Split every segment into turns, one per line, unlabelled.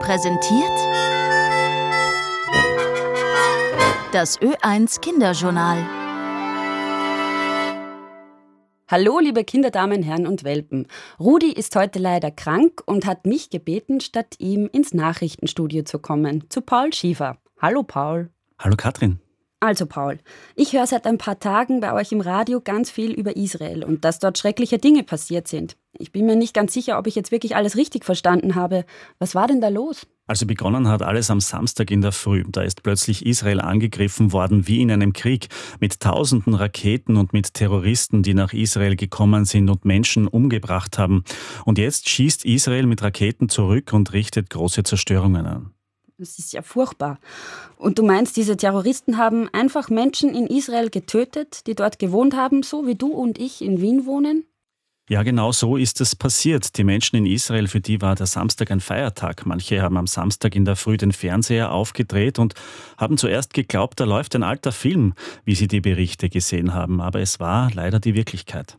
präsentiert das Ö1 Kinderjournal.
Hallo, liebe Kinder, Damen, Herren und Welpen. Rudi ist heute leider krank und hat mich gebeten, statt ihm ins Nachrichtenstudio zu kommen, zu Paul Schiefer. Hallo, Paul.
Hallo, Katrin.
Also Paul, ich höre seit ein paar Tagen bei euch im Radio ganz viel über Israel und dass dort schreckliche Dinge passiert sind. Ich bin mir nicht ganz sicher, ob ich jetzt wirklich alles richtig verstanden habe. Was war denn da los?
Also begonnen hat alles am Samstag in der Früh. Da ist plötzlich Israel angegriffen worden wie in einem Krieg mit tausenden Raketen und mit Terroristen, die nach Israel gekommen sind und Menschen umgebracht haben. Und jetzt schießt Israel mit Raketen zurück und richtet große Zerstörungen an.
Das ist ja furchtbar. Und du meinst, diese Terroristen haben einfach Menschen in Israel getötet, die dort gewohnt haben, so wie du und ich in Wien wohnen?
Ja, genau so ist es passiert. Die Menschen in Israel, für die war der Samstag ein Feiertag. Manche haben am Samstag in der Früh den Fernseher aufgedreht und haben zuerst geglaubt, da läuft ein alter Film, wie sie die Berichte gesehen haben. Aber es war leider die Wirklichkeit.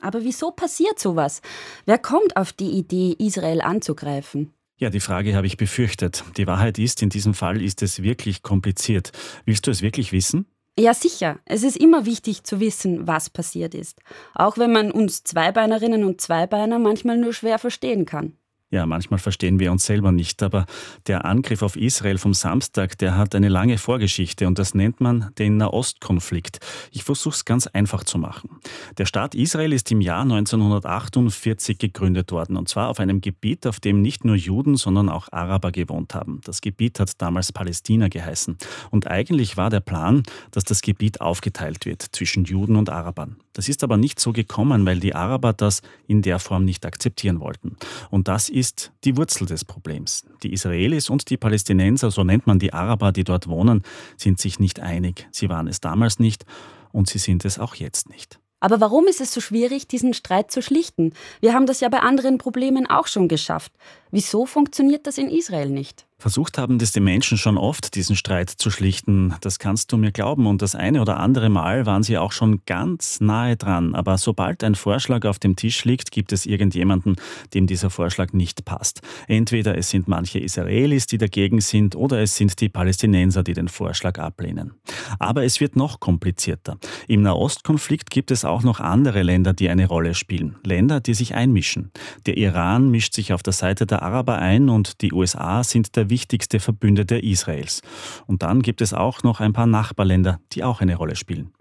Aber wieso passiert sowas? Wer kommt auf die Idee, Israel anzugreifen?
Ja, die Frage habe ich befürchtet. Die Wahrheit ist, in diesem Fall ist es wirklich kompliziert. Willst du es wirklich wissen?
Ja, sicher. Es ist immer wichtig zu wissen, was passiert ist. Auch wenn man uns Zweibeinerinnen und Zweibeiner manchmal nur schwer verstehen kann.
Ja, manchmal verstehen wir uns selber nicht, aber der Angriff auf Israel vom Samstag, der hat eine lange Vorgeschichte und das nennt man den Nahostkonflikt. Ich versuche es ganz einfach zu machen. Der Staat Israel ist im Jahr 1948 gegründet worden und zwar auf einem Gebiet, auf dem nicht nur Juden, sondern auch Araber gewohnt haben. Das Gebiet hat damals Palästina geheißen und eigentlich war der Plan, dass das Gebiet aufgeteilt wird zwischen Juden und Arabern. Das ist aber nicht so gekommen, weil die Araber das in der Form nicht akzeptieren wollten. Und das ist die Wurzel des Problems. Die Israelis und die Palästinenser, so nennt man die Araber, die dort wohnen, sind sich nicht einig. Sie waren es damals nicht und sie sind es auch jetzt nicht.
Aber warum ist es so schwierig, diesen Streit zu schlichten? Wir haben das ja bei anderen Problemen auch schon geschafft. Wieso funktioniert das in Israel nicht?
Versucht haben das die Menschen schon oft, diesen Streit zu schlichten. Das kannst du mir glauben. Und das eine oder andere Mal waren sie auch schon ganz nahe dran. Aber sobald ein Vorschlag auf dem Tisch liegt, gibt es irgendjemanden, dem dieser Vorschlag nicht passt. Entweder es sind manche Israelis, die dagegen sind, oder es sind die Palästinenser, die den Vorschlag ablehnen. Aber es wird noch komplizierter. Im Nahostkonflikt gibt es auch noch andere Länder, die eine Rolle spielen. Länder, die sich einmischen. Der Iran mischt sich auf der Seite der Araber ein und die USA sind der wichtigste Verbündete Israels. Und dann gibt es auch noch ein paar Nachbarländer, die auch eine Rolle spielen.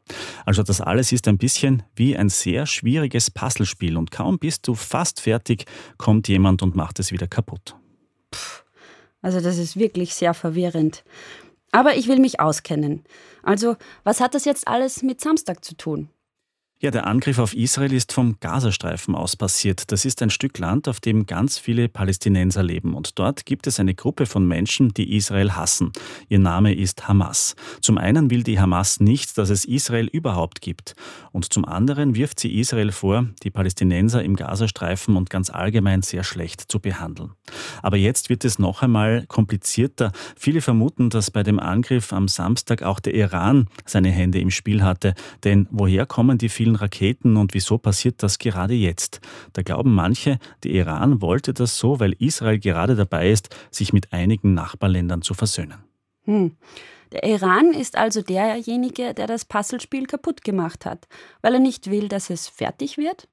Also das alles ist ein bisschen wie ein sehr schwieriges Puzzlespiel und kaum bist du fast fertig, kommt jemand und macht es wieder kaputt.
Also das ist wirklich sehr verwirrend. Aber ich will mich auskennen. Also, was hat das jetzt alles mit Samstag zu tun?
Ja, der Angriff auf Israel ist vom Gazastreifen aus passiert. Das ist ein Stück Land, auf dem ganz viele Palästinenser leben. Und dort gibt es eine Gruppe von Menschen, die Israel hassen. Ihr Name ist Hamas. Zum einen will die Hamas nicht, dass es Israel überhaupt gibt. Und zum anderen wirft sie Israel vor, die Palästinenser im Gazastreifen und ganz allgemein sehr schlecht zu behandeln. Aber jetzt wird es noch einmal komplizierter. Viele vermuten, dass bei dem Angriff am Samstag auch der Iran seine Hände im Spiel hatte. Denn woher kommen die vielen vielen Raketen und wieso passiert das gerade jetzt? Da glauben manche, der Iran wollte das so, weil Israel gerade dabei ist, sich mit einigen Nachbarländern zu versöhnen.
Hm. Der Iran ist also derjenige, der das Puzzlespiel kaputt gemacht hat, weil er nicht will, dass es fertig wird?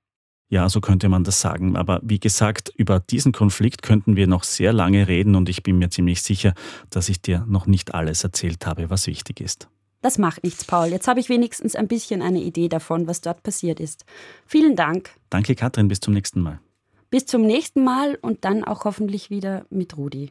Ja, so könnte man das sagen. Aber wie gesagt, über diesen Konflikt könnten wir noch sehr lange reden und ich bin mir ziemlich sicher, dass ich dir noch nicht alles erzählt habe, was wichtig ist.
Das macht nichts, Paul. Jetzt habe ich wenigstens ein bisschen eine Idee davon, was dort passiert ist. Vielen Dank.
Danke, Katrin. Bis zum nächsten Mal.
Bis zum nächsten Mal und dann auch hoffentlich wieder mit Rudi.